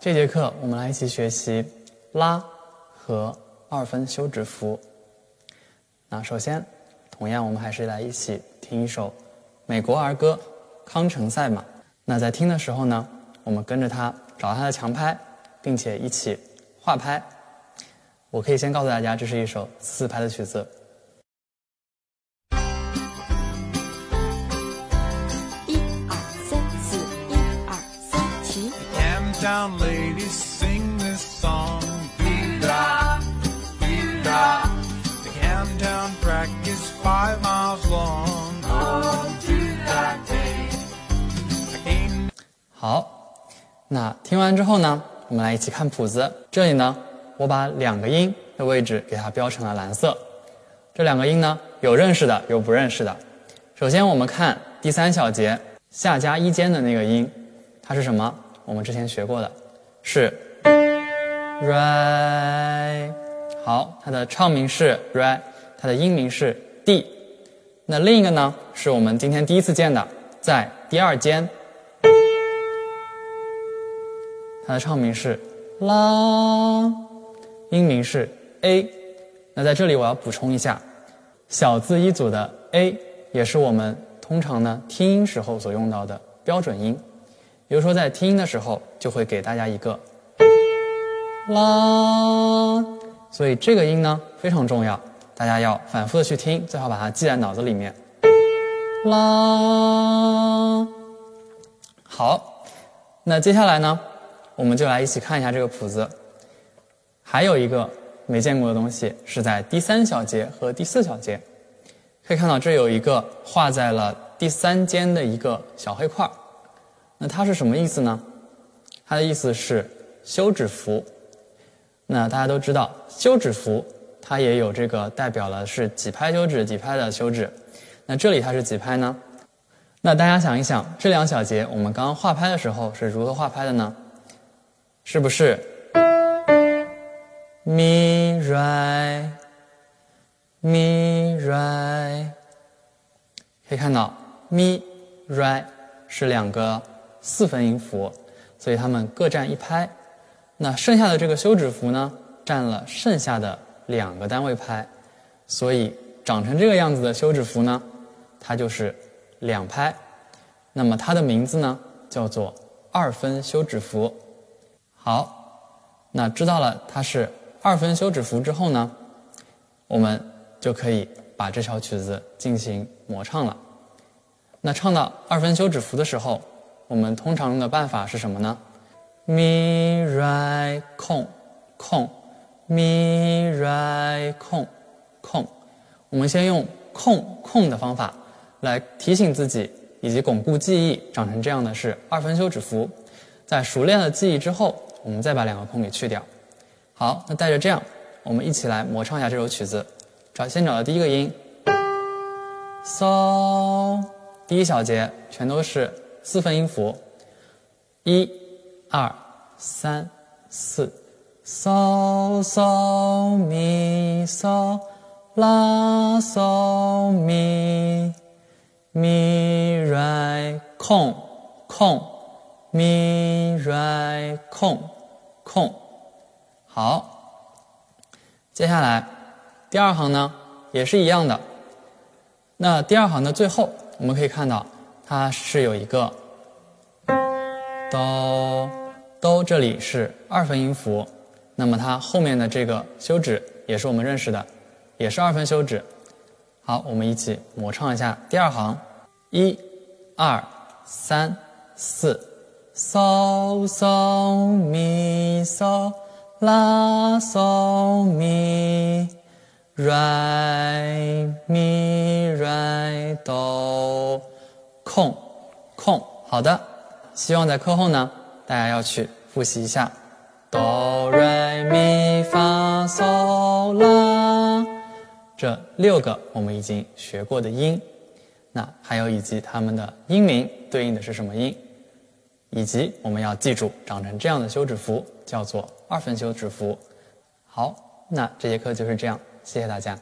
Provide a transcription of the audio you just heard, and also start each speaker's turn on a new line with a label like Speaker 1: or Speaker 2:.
Speaker 1: 这节课我们来一起学习拉和二分休止符。那首先，同样我们还是来一起听一首美国儿歌《康城赛马》。那在听的时候呢，我们跟着它找它的强拍，并且一起画拍。我可以先告诉大家，这是一首四拍的曲子。
Speaker 2: Now ladies sing this song.
Speaker 1: 好，那听完之后呢，我们来一起看谱子。这里呢，我把两个音的位置给它标成了蓝色。这两个音呢，有认识的，有不认识的。首先我们看第三小节下加一间的那个音，它是什么？我们之前学过的，是 re。好，它的唱名是 re，它的音名是 d。那另一个呢，是我们今天第一次见的，在第二间。它的唱名是啦，音名是 a。那在这里我要补充一下，小字一组的 a 也是我们通常呢听音时候所用到的标准音，也就是说在听音的时候就会给大家一个啦，所以这个音呢非常重要，大家要反复的去听，最好把它记在脑子里面。啦，好，那接下来呢？我们就来一起看一下这个谱子。还有一个没见过的东西是在第三小节和第四小节，可以看到这有一个画在了第三间的一个小黑块儿。那它是什么意思呢？它的意思是休止符。那大家都知道，休止符它也有这个代表了是几拍休止、几拍的休止。那这里它是几拍呢？那大家想一想，这两小节我们刚刚画拍的时候是如何画拍的呢？是不是咪来咪来？可以看到咪来是两个四分音符，所以它们各占一拍。那剩下的这个休止符呢，占了剩下的两个单位拍，所以长成这个样子的休止符呢，它就是两拍。那么它的名字呢，叫做二分休止符。好，那知道了它是二分休止符之后呢，我们就可以把这首曲子进行模唱了。那唱到二分休止符的时候，我们通常用的办法是什么呢？咪来空空咪来空空，我们先用空空的方法来提醒自己以及巩固记忆，长成这样的是二分休止符。在熟练了记忆之后，我们再把两个空给去掉。好，那带着这样，我们一起来模唱一下这首曲子。找先找到第一个音，so，第一小节全都是四分音符，一、二、三、四嗦嗦咪嗦啦嗦咪咪来空空。咪来空空，好，接下来第二行呢也是一样的。那第二行的最后，我们可以看到它是有一个哆哆，这里是二分音符，那么它后面的这个休止也是我们认识的，也是二分休止。好，我们一起模唱一下第二行，一、二、三、四。嗦、嗦咪、嗦拉、嗦咪、来咪、来哆空空，好的，希望在课后呢，大家要去复习一下哆来咪发嗦啦这六个我们已经学过的音，那还有以及它们的音名对应的是什么音？以及我们要记住，长成这样的休止符叫做二分休止符。好，那这节课就是这样，谢谢大家。